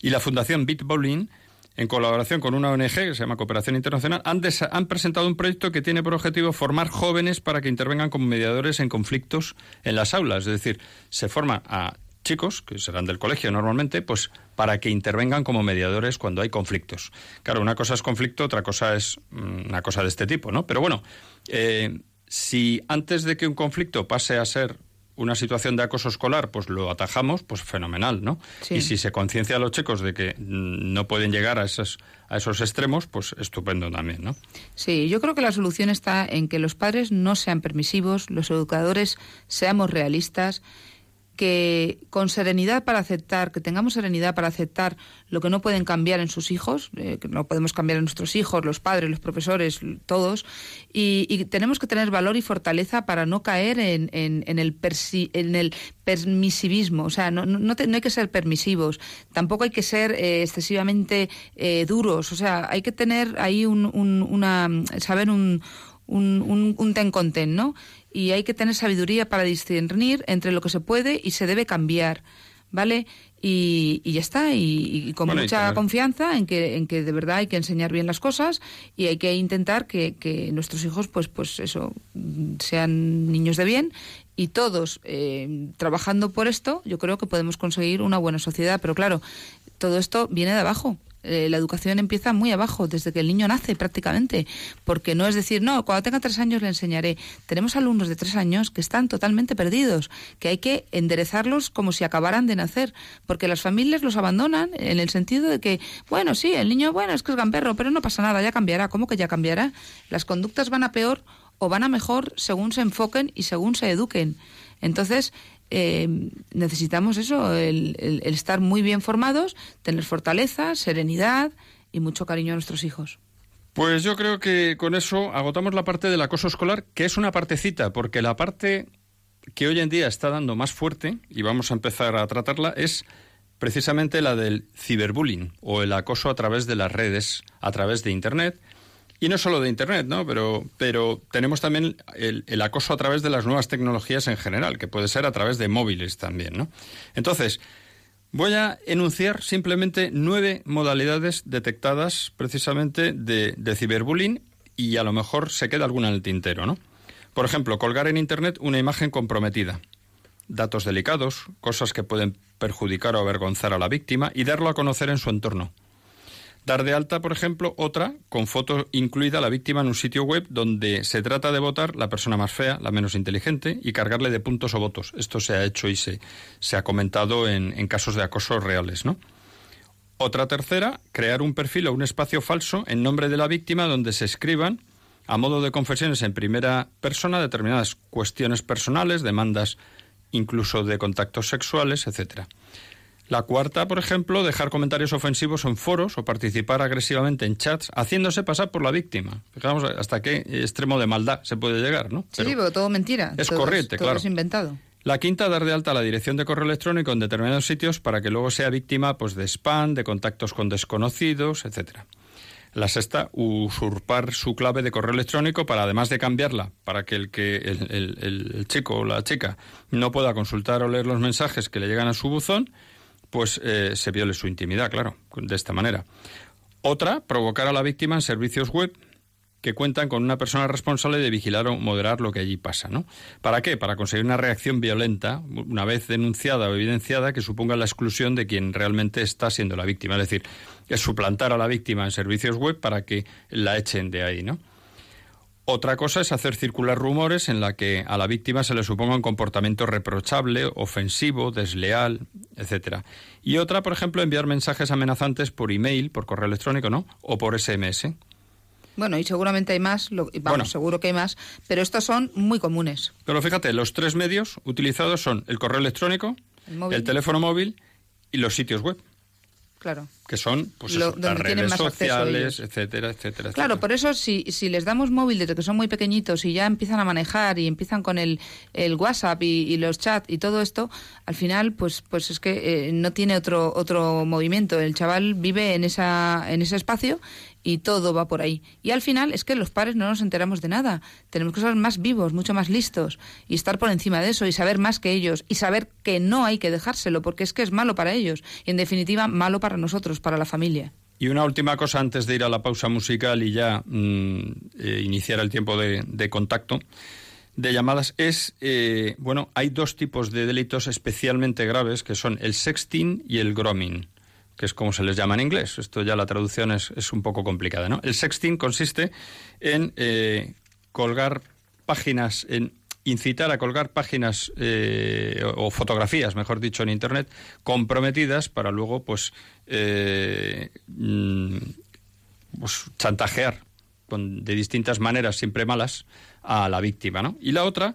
y la Fundación Bitbowling, en colaboración con una ONG que se llama Cooperación Internacional, han, presentado un proyecto que tiene por objetivo formar jóvenes para que intervengan como mediadores en conflictos en las aulas. Es decir, se forma a chicos, que serán del colegio normalmente, pues para que intervengan como mediadores cuando hay conflictos. Claro, una cosa es conflicto, otra cosa es mm, una cosa de este tipo, ¿no? Pero bueno, eh, si antes de que un conflicto pase a ser una situación de acoso escolar, pues lo atajamos, pues fenomenal, ¿no? Y si se conciencia a los chicos de que no pueden llegar a esos, a esos extremos, pues estupendo también, ¿no? Sí, yo creo que la solución está en que los padres no sean permisivos, los educadores seamos realistas que con serenidad para aceptar, que tengamos serenidad para aceptar lo que no pueden cambiar en sus hijos, eh, que no podemos cambiar en nuestros hijos, los padres, los profesores, todos, y, tenemos que tener valor y fortaleza para no caer en, en, el, en el permisivismo, o sea, no, no, hay que ser permisivos, tampoco hay que ser eh, excesivamente eh, duros, o sea, hay que tener ahí un, una, saber un, un, un, ten con ten, ¿no? Y hay que tener sabiduría para discernir entre lo que se puede y se debe cambiar, ¿vale? Y, ya está, y, con mucha confianza en que, en que de verdad hay que enseñar bien las cosas y hay que intentar que, que nuestros hijos, pues, pues eso, sean niños de bien y todos eh, trabajando por esto, yo creo que podemos conseguir una buena sociedad. Pero claro, todo esto viene de abajo Eh, la educación empieza muy abajo, desde que el niño nace prácticamente, porque no es decir, no, cuando tenga tres años le enseñaré. Tenemos alumnos de tres años que están totalmente perdidos, que hay que enderezarlos como si acabaran de nacer, porque las familias los abandonan en el sentido de que, bueno, sí, el niño, bueno, es que es gamberro, pero no pasa nada, ya cambiará. ¿Cómo que ya cambiará? Las conductas van a peor o van a mejor según se enfoquen y según se eduquen. Entonces, eh, necesitamos eso, el, estar muy bien formados, tener fortaleza, serenidad y mucho cariño a nuestros hijos. Pues yo creo que con eso agotamos la parte del acoso escolar, que es una partecita, porque la parte que hoy en día está dando más fuerte, y vamos a empezar a tratarla, es precisamente la del ciberbullying o el acoso a través de las redes, a través de Internet, y no solo de Internet, ¿no? Pero, pero tenemos también el, acoso a través de las nuevas tecnologías en general, que puede ser a través de móviles también, ¿no? Entonces, voy a enunciar simplemente nueve modalidades detectadas precisamente de, de ciberbullying y a lo mejor se queda alguna en el tintero, ¿no? Por ejemplo, colgar en Internet una imagen comprometida, datos delicados, cosas que pueden perjudicar o avergonzar a la víctima y darlo a conocer en su entorno Dar de alta, por ejemplo, otra con foto incluida la víctima en un sitio web donde se trata de votar la persona más fea, la menos inteligente, y cargarle de puntos o votos. Esto se ha hecho y se, se ha comentado en, en casos de acoso reales, ¿no? Otra tercera, crear un perfil o un espacio falso en nombre de la víctima donde se escriban, a modo de confesiones en primera persona, determinadas cuestiones personales, demandas incluso de contactos sexuales, etcétera. La cuarta, por ejemplo, dejar comentarios ofensivos en foros o participar agresivamente en chats haciéndose pasar por la víctima. Fijamos hasta qué extremo de maldad se puede llegar, ¿no? sí, pero todo mentira. Es corriente, claro. es inventado. La quinta, dar de alta la dirección de correo electrónico en determinados sitios para que luego sea víctima pues, de spam, de contactos con desconocidos, etcétera. La sexta, usurpar su clave de correo electrónico para, además de cambiarla, para que el, que el, el chico o la chica no pueda consultar o leer los mensajes que le llegan a su buzón, pues eh, se viole su intimidad, claro, de esta manera. Otra, provocar a la víctima en servicios web que cuentan con una persona responsable de vigilar o moderar lo que allí pasa, ¿no? ¿Para qué? Para conseguir una reacción violenta, una vez denunciada o evidenciada, que suponga la exclusión de quien realmente está siendo la víctima. Es decir, es suplantar a la víctima en servicios web para que la echen de ahí, ¿no? Otra cosa es hacer circular rumores en la que a la víctima se le suponga un comportamiento reprochable, ofensivo, desleal, etcétera. Y otra, por ejemplo, enviar mensajes amenazantes por email, por correo electrónico, ¿no? O por SMS. Bueno, y seguramente hay más, lo, vamos, seguro que hay más, pero estos son muy comunes. Pero fíjate, los tres medios utilizados son el correo electrónico, el teléfono móvil y los sitios web. Claro. Que son pues las redes sociales, etcétera, etcétera. Claro, por eso si, si les damos móvil desde que son muy pequeñitos y ya empiezan a manejar y empiezan con el, el WhatsApp y, los chats y todo esto, al final pues pues es que eh, no tiene otro otro movimiento. El chaval vive en esa en ese espacio y todo va por ahí. Y al final es que los padres no nos enteramos de nada. Tenemos que ser más vivos, mucho más listos y estar por encima de eso y saber más que ellos y saber que no hay que dejárselo porque es que es malo para ellos y en definitiva malo para nosotros, para la familia. Y una última cosa antes de ir a la pausa musical y ya mm, eh, iniciar el tiempo de, contacto de llamadas es, eh, bueno, hay dos tipos de delitos especialmente graves que son el sexting y el grooming que es como se les llama en inglés. Esto ya la traducción es, es un poco complicada, ¿no? El sexting consiste en eh, colgar páginas, en incitar a colgar páginas eh, o fotografías, mejor dicho, en Internet, comprometidas para luego, pues, eh, mm, pues chantajear con, de distintas maneras, siempre malas, a la víctima, ¿no? Y la otra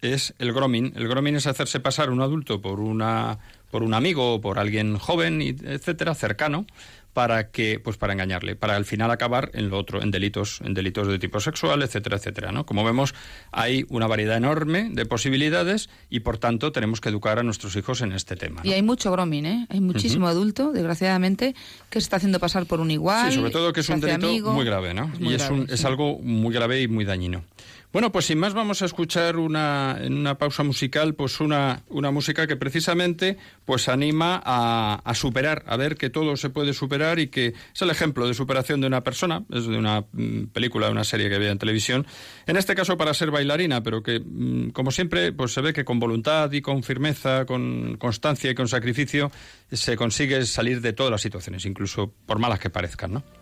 es el grooming. El grooming es hacerse pasar un adulto por una por un amigo o por alguien joven, etcétera, cercano, para que pues para engañarle, para al final acabar en lo otro, en delitos, en delitos de tipo sexual, etcétera, etcétera, ¿no? Como vemos, hay una variedad enorme de posibilidades y por tanto tenemos que educar a nuestros hijos en este tema. Y hay mucho grooming, ¿eh? Hay muchísimo adulto, desgraciadamente, que se está haciendo pasar por un igual. Sí, sobre todo que es un delito muy grave, ¿no? y es, es algo muy grave y muy dañino. Bueno, pues sin más vamos a escuchar una, en una pausa musical, pues una, una música que precisamente pues anima a, a, superar, a ver que todo se puede superar y que es el ejemplo de superación de una persona, es de una mm, película, de una serie que veía en televisión, en este caso para ser bailarina, pero que mm, como siempre pues se ve que con voluntad y con firmeza, con constancia y con sacrificio se consigue salir de todas las situaciones, incluso por malas que parezcan, ¿no?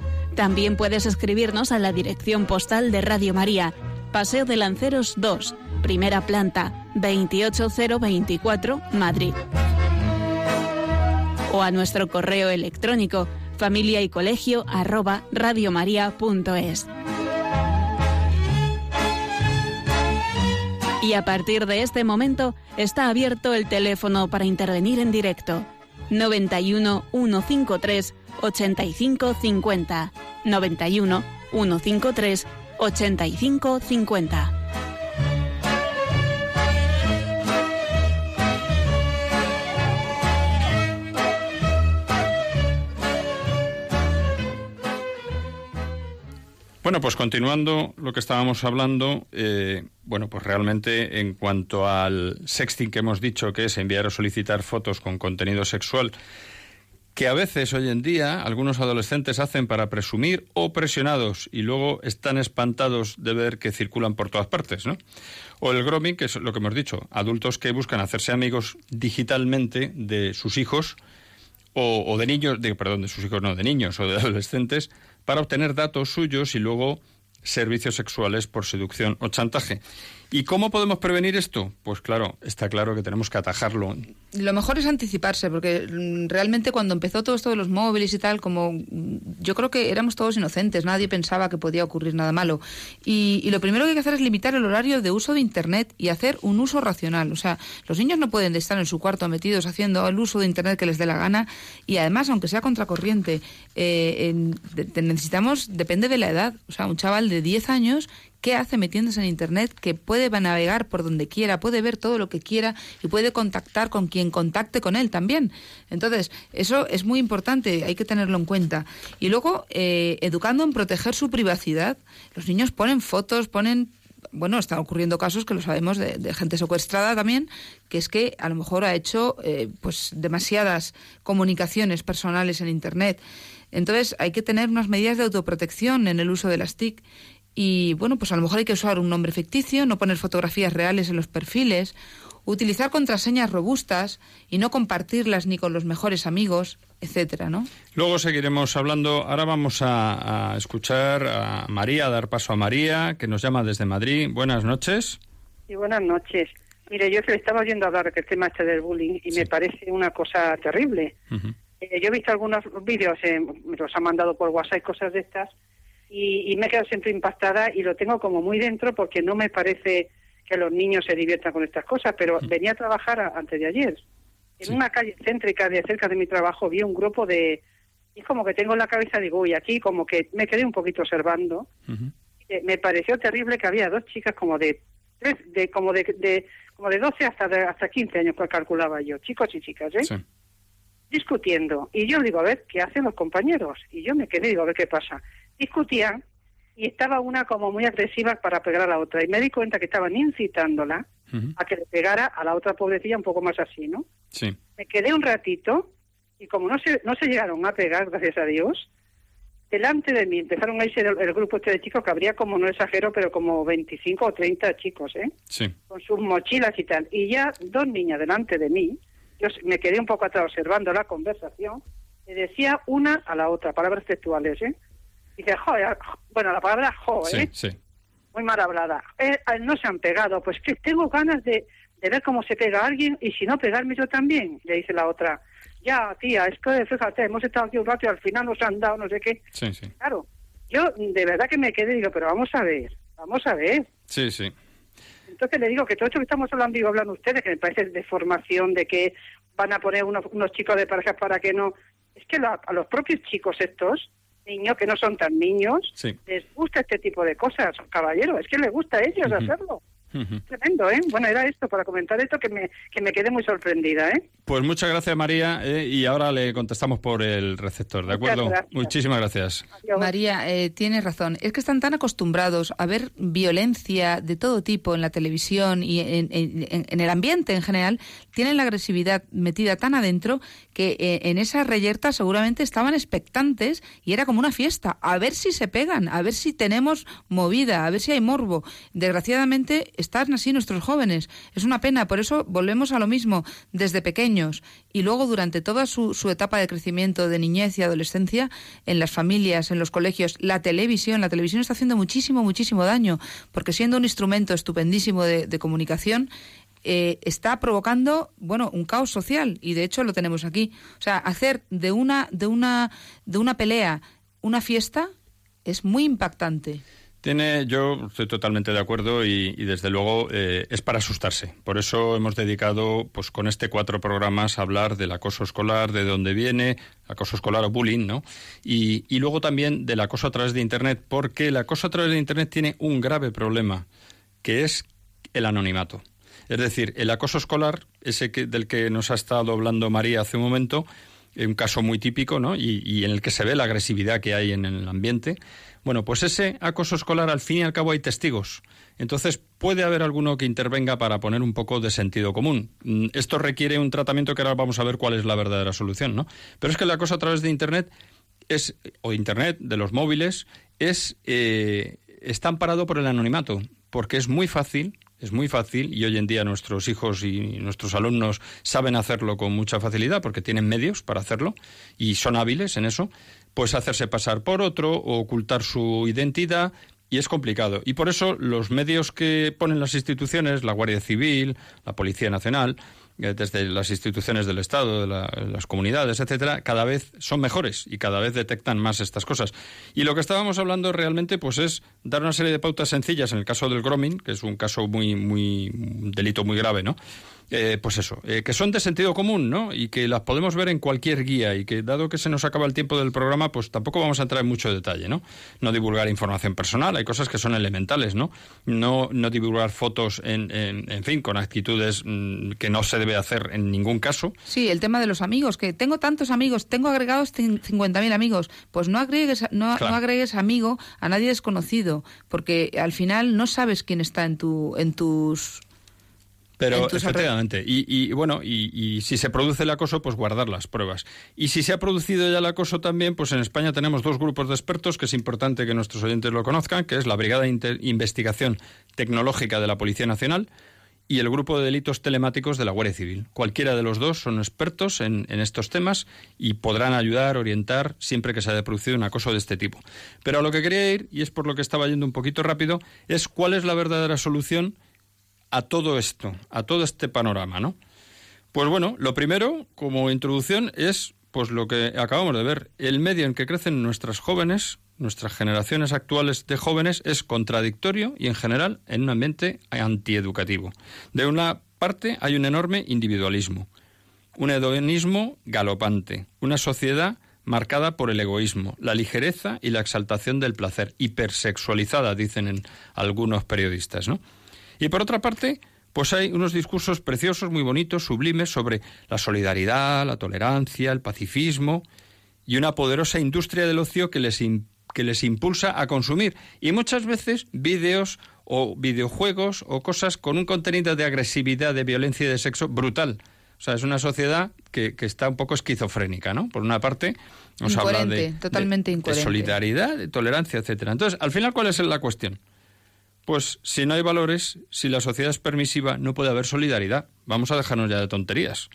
También puedes escribirnos a la dirección postal de Radio María, Paseo de Lanceros 2, primera planta, 28024, Madrid. O a nuestro correo electrónico familia y colegio arroba. Y a partir de este momento está abierto el teléfono para intervenir en directo 91 153 85 50 91 153 85 Bueno, pues continuando lo que estábamos hablando, eh, bueno, pues realmente en cuanto al sexting que hemos dicho, que es enviar o solicitar fotos con contenido sexual, que a veces hoy en día algunos adolescentes hacen para presumir o presionados y luego están espantados de ver que circulan por todas partes, ¿no? O el grooming, que es lo que hemos dicho, adultos que buscan hacerse amigos digitalmente de sus hijos o, de niños, de, perdón, de sus hijos no, de niños o de adolescentes, para obtener datos suyos y luego servicios sexuales por seducción o chantaje. ¿Y cómo podemos prevenir esto? Pues claro, está claro que tenemos que atajarlo. Lo mejor es anticiparse, porque mm, realmente cuando empezó todo esto de los móviles y tal, como mm, yo creo que éramos todos inocentes, nadie pensaba que podía ocurrir nada malo. Y, lo primero que hay que hacer es limitar el horario de uso de Internet y hacer un uso racional. O sea, los niños no pueden estar en su cuarto metidos haciendo el uso de Internet que les dé la gana y además, aunque sea contracorriente, eh, necesitamos, depende de la edad. O sea, un chaval de 10 años qué hace metiéndose en Internet, que puede navegar por donde quiera, puede ver todo lo que quiera y puede contactar con quien contacte con él también. Entonces, eso es muy importante, hay que tenerlo en cuenta. Y luego, eh, educando en proteger su privacidad. Los niños ponen fotos, ponen bueno, están ocurriendo casos que lo sabemos de, gente secuestrada también, que es que a lo mejor ha hecho eh, pues demasiadas comunicaciones personales en Internet. Entonces hay que tener unas medidas de autoprotección en el uso de las TIC y bueno, pues a lo mejor hay que usar un nombre ficticio, no poner fotografías reales en los perfiles, utilizar contraseñas robustas y no compartirlas ni con los mejores amigos, etcétera, ¿no? Luego seguiremos hablando. Ahora vamos a, escuchar a María, a dar paso a María, que nos llama desde Madrid. Buenas noches. Sí, buenas noches. Mire, yo se estaba oyendo hablar del tema este del bullying y me parece una cosa terrible. Eh, yo he visto algunos vídeos, eh, me los han mandado por WhatsApp y cosas de estas, y, me he quedado siempre impactada y lo tengo como muy dentro porque no me parece que los niños se diviertan con estas cosas, pero venía a trabajar antes de ayer. En una calle céntrica de cerca de mi trabajo vi un grupo de... Y como que tengo en la cabeza, digo, y aquí como que me quedé un poquito observando. me pareció terrible que había dos chicas como de... Tres, de como de, de como de 12 hasta, hasta 15 años, que calculaba yo, chicos y chicas, ¿eh? Discutiendo. Y yo digo, a ver, ¿qué hacen los compañeros? Y yo me quedé, digo, a ver qué pasa discutían y estaba una como muy agresiva para pegar a la otra. Y me di cuenta que estaban incitándola a que le pegara a la otra pobrecilla un poco más así, ¿no? Sí. Me quedé un ratito y como no se, no se llegaron a pegar, gracias a Dios, delante de mí empezaron a irse el, grupo este de chicos, que habría como, no exagero, pero como 25 o 30 chicos, ¿eh? Sí. Con sus mochilas y tal. Y ya dos niñas delante de mí, yo me quedé un poco atrás observando la conversación, le decía una a la otra, palabras textuales, ¿eh? Dice, joder, bueno, la palabra jo, ¿eh? Sí, sí. Muy mal hablada. Eh, no se han pegado, pues que tengo ganas de, de ver cómo se pega a alguien y si no pegarme yo también, le dice la otra. Ya, tía, es que fíjate, hemos estado aquí un rato y al final nos han dado no sé qué. Sí, sí. Claro, yo de verdad que me quedé y digo, pero vamos a ver, vamos a ver. Sí, sí. Entonces le digo que todo esto que estamos hablando, digo, hablando ustedes, que me parece de formación, de que van a poner unos, unos chicos de parejas para que no... Es que a los propios chicos estos, niños que no son tan niños, les gusta este tipo de cosas, caballero, es que les gusta a ellos hacerlo. Tremendo, ¿eh? Bueno, era esto, para comentar esto, que me, que me quedé muy sorprendida, ¿eh? Pues muchas gracias, María, ¿eh? y ahora le contestamos por el receptor, ¿de acuerdo? Muchísimas gracias. María, eh, tienes razón. Es que están tan acostumbrados a ver violencia de todo tipo en la televisión y en, en, el ambiente en general, tienen la agresividad metida tan adentro que eh, en esa reyerta seguramente estaban expectantes y era como una fiesta, a ver si se pegan, a ver si tenemos movida, a ver si hay morbo. Desgraciadamente están así nuestros jóvenes. Es una pena, por eso volvemos a lo mismo desde pequeños. Y luego durante toda su, etapa de crecimiento de niñez y adolescencia, en las familias, en los colegios, la televisión, la televisión está haciendo muchísimo, muchísimo daño, porque siendo un instrumento estupendísimo de, comunicación, eh, está provocando bueno un caos social. Y de hecho lo tenemos aquí. O sea hacer de una de una de una pelea una fiesta es muy impactante tiene, yo estoy totalmente de acuerdo y, desde luego eh, es para asustarse. Por eso hemos dedicado, pues con este cuatro programas, a hablar del acoso escolar, de dónde viene, acoso escolar o bullying, ¿no? Y, y luego también del acoso a través de Internet, porque el acoso a través de Internet tiene un grave problema, que es el anonimato. Es decir, el acoso escolar, ese que, del que nos ha estado hablando María hace un momento, un caso muy típico, ¿no? Y, y en el que se ve la agresividad que hay en el ambiente bueno, pues ese acoso escolar al fin y al cabo hay testigos. Entonces puede haber alguno que intervenga para poner un poco de sentido común. Mm, esto requiere un tratamiento que ahora vamos a ver cuál es la verdadera solución, ¿no? Pero es que el acoso a través de Internet es, o Internet, de los móviles, es, eh, está amparado por el anonimato, porque es muy fácil es muy fácil y hoy en día nuestros hijos y nuestros alumnos saben hacerlo con mucha facilidad porque tienen medios para hacerlo y son hábiles en eso pues hacerse pasar por otro o ocultar su identidad y es complicado. Y por eso los medios que ponen las instituciones, la Guardia Civil, la Policía Nacional, desde las instituciones del Estado, de las comunidades, etcétera, cada vez son mejores y cada vez detectan más estas cosas. Y lo que estábamos hablando realmente, pues es dar una serie de pautas sencillas en el caso del grooming, que es un caso muy, muy, un delito muy grave, ¿no? Eh, pues eso, eh, que son de sentido común, ¿no? Y que las podemos ver en cualquier guía y que dado que se nos acaba el tiempo del programa, pues tampoco vamos a entrar en mucho detalle, ¿no? No divulgar información personal, hay cosas que son elementales, ¿no? No, no divulgar fotos, en, en, fin, con actitudes mm, que no se debe hacer en ningún caso. Sí, el tema de los amigos, que tengo tantos amigos, tengo agregados 50.000 amigos, pues no agregues, no, no agregues amigo a nadie desconocido, porque al final no sabes quién está en, tu, en tus pero efectivamente, y, bueno, y, si se produce el acoso, pues guardar las pruebas. Y si se ha producido ya el acoso también, pues en España tenemos dos grupos de expertos que es importante que nuestros oyentes lo conozcan, que es la Brigada de Investigación Tecnológica de la Policía Nacional y el Grupo de Delitos Telemáticos de la Guardia Civil. Cualquiera de los dos son expertos en, en estos temas y podrán ayudar, orientar, siempre que se haya producido un acoso de este tipo. Pero a lo que quería ir, y es por lo que estaba yendo un poquito rápido, es cuál es la verdadera solución a todo esto, a todo este panorama, ¿no? Pues bueno, lo primero, como introducción, es pues lo que acabamos de ver. El medio en que crecen nuestras jóvenes, nuestras generaciones actuales de jóvenes, es contradictorio y en general en un ambiente antieducativo. De una parte hay un enorme individualismo, un hedonismo galopante, una sociedad marcada por el egoísmo, la ligereza y la exaltación del placer, hipersexualizada, dicen en algunos periodistas, ¿no? Y por otra parte, pues hay unos discursos preciosos, muy bonitos, sublimes, sobre la solidaridad, la tolerancia, el pacifismo y una poderosa industria del ocio que les, que les impulsa a consumir. Y muchas veces vídeos o videojuegos o cosas con un contenido de agresividad, de violencia y de sexo brutal. O sea, es una sociedad que, está un poco esquizofrénica, ¿no? Por una parte, nos habla de, totalmente de solidaridad, de tolerancia, etcétera. Entonces, al final, ¿cuál es la cuestión? Pues si no hay valores, si la sociedad es permisiva, no puede haber solidaridad. Vamos a dejarnos ya de tonterías.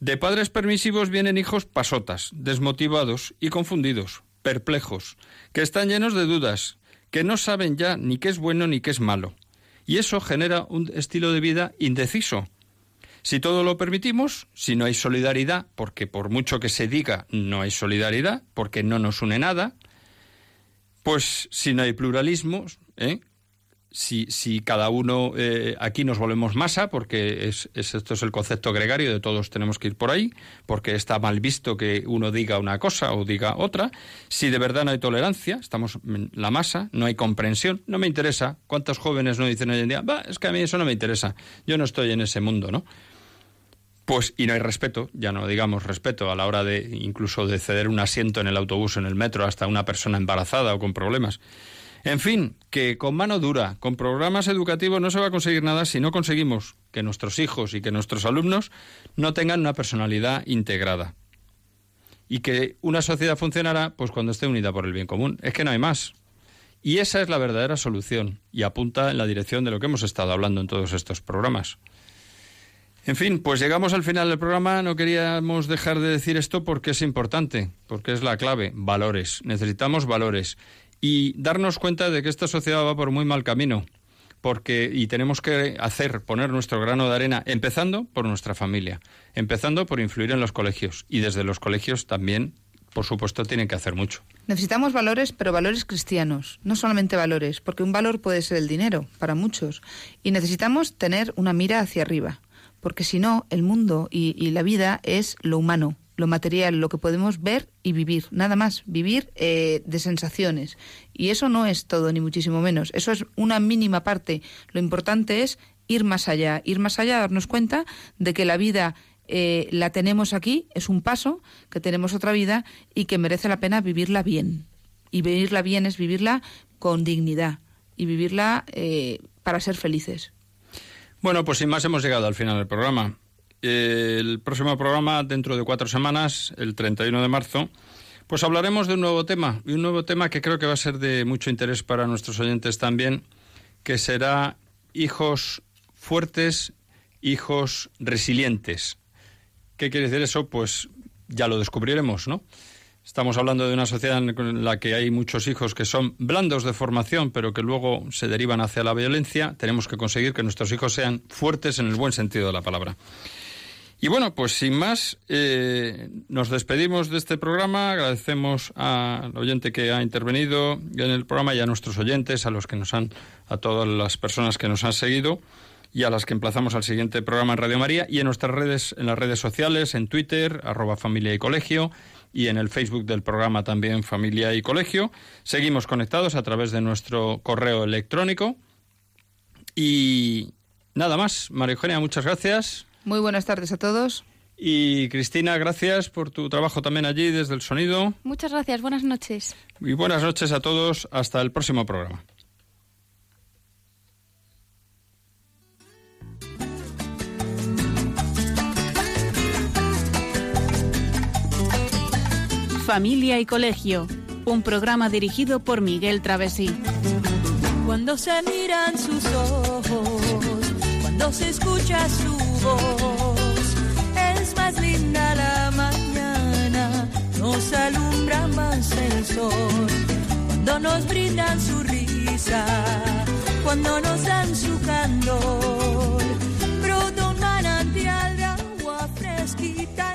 De padres permisivos vienen hijos pasotas, desmotivados y confundidos, perplejos, que están llenos de dudas, que no saben ya ni qué es bueno ni qué es malo. Y eso genera un estilo de vida indeciso. Si todo lo permitimos, si no hay solidaridad, porque por mucho que se diga no hay solidaridad, porque no nos une nada, pues si no hay pluralismo, ¿eh? Si, si cada uno eh, aquí nos volvemos masa, porque es, esto es el concepto gregario de todos tenemos que ir por ahí, porque está mal visto que uno diga una cosa o diga otra, si de verdad no hay tolerancia, estamos en la masa, no hay comprensión, no me interesa. ¿Cuántos jóvenes no dicen hoy en día, va, es que a mí eso no me interesa, yo no estoy en ese mundo, ¿no? Pues, y no hay respeto, ya no digamos respeto a la hora de incluso de ceder un asiento en el autobús, en el metro, hasta una persona embarazada o con problemas. En fin, que con mano dura, con programas educativos no se va a conseguir nada si no conseguimos que nuestros hijos y que nuestros alumnos no tengan una personalidad integrada. Y que una sociedad funcionará pues cuando esté unida por el bien común. Es que no hay más. Y esa es la verdadera solución y apunta en la dirección de lo que hemos estado hablando en todos estos programas. En fin, pues llegamos al final del programa. No queríamos dejar de decir esto porque es importante, porque es la clave. Valores. Necesitamos valores y darnos cuenta de que esta sociedad va por muy mal camino porque y tenemos que hacer poner nuestro grano de arena empezando por nuestra familia, empezando por influir en los colegios y desde los colegios también por supuesto tienen que hacer mucho. Necesitamos valores, pero valores cristianos, no solamente valores, porque un valor puede ser el dinero para muchos y necesitamos tener una mira hacia arriba, porque si no el mundo y la vida es lo humano, lo material, lo que podemos ver y vivir, nada más, vivir eh, de sensaciones. Y eso no es todo, ni muchísimo menos. Eso es una mínima parte. Lo importante es ir más allá, ir más allá, darnos cuenta de que la vida eh, la tenemos aquí, es un paso, que tenemos otra vida y que merece la pena vivirla bien. Y vivirla bien es vivirla con dignidad y vivirla eh, para ser felices. Bueno, pues sin más hemos llegado al final del programa el próximo programa, dentro de cuatro semanas, el 31 de marzo, pues hablaremos de un nuevo tema, y un nuevo tema que creo que va a ser de mucho interés para nuestros oyentes también, que será hijos fuertes, hijos resilientes. ¿Qué quiere decir eso? Pues ya lo descubriremos, ¿no? Estamos hablando de una sociedad en la que hay muchos hijos que son blandos de formación, pero que luego se derivan hacia la violencia. Tenemos que conseguir que nuestros hijos sean fuertes en el buen sentido de la palabra. Y bueno, pues sin más, eh, nos despedimos de este programa. Agradecemos al oyente que ha intervenido en el programa y a nuestros oyentes, a los que nos han, a todas las personas que nos han seguido y a las que emplazamos al siguiente programa en Radio María y en nuestras redes, en las redes sociales, en Twitter, arroba familia y colegio, y en el Facebook del programa también Familia y Colegio. Seguimos conectados a través de nuestro correo electrónico. Y nada más, María Eugenia, muchas gracias. Muy buenas tardes a todos. Y Cristina, gracias por tu trabajo también allí desde el sonido. Muchas gracias, buenas noches. Y buenas noches a todos, hasta el próximo programa. Familia y Colegio, un programa dirigido por Miguel Travesí. Cuando se miran sus ojos, cuando se escucha su voz, es más linda la mañana, nos alumbra más el sol. Cuando nos brindan su risa, cuando nos dan su candor, brota un manantial agua fresquita.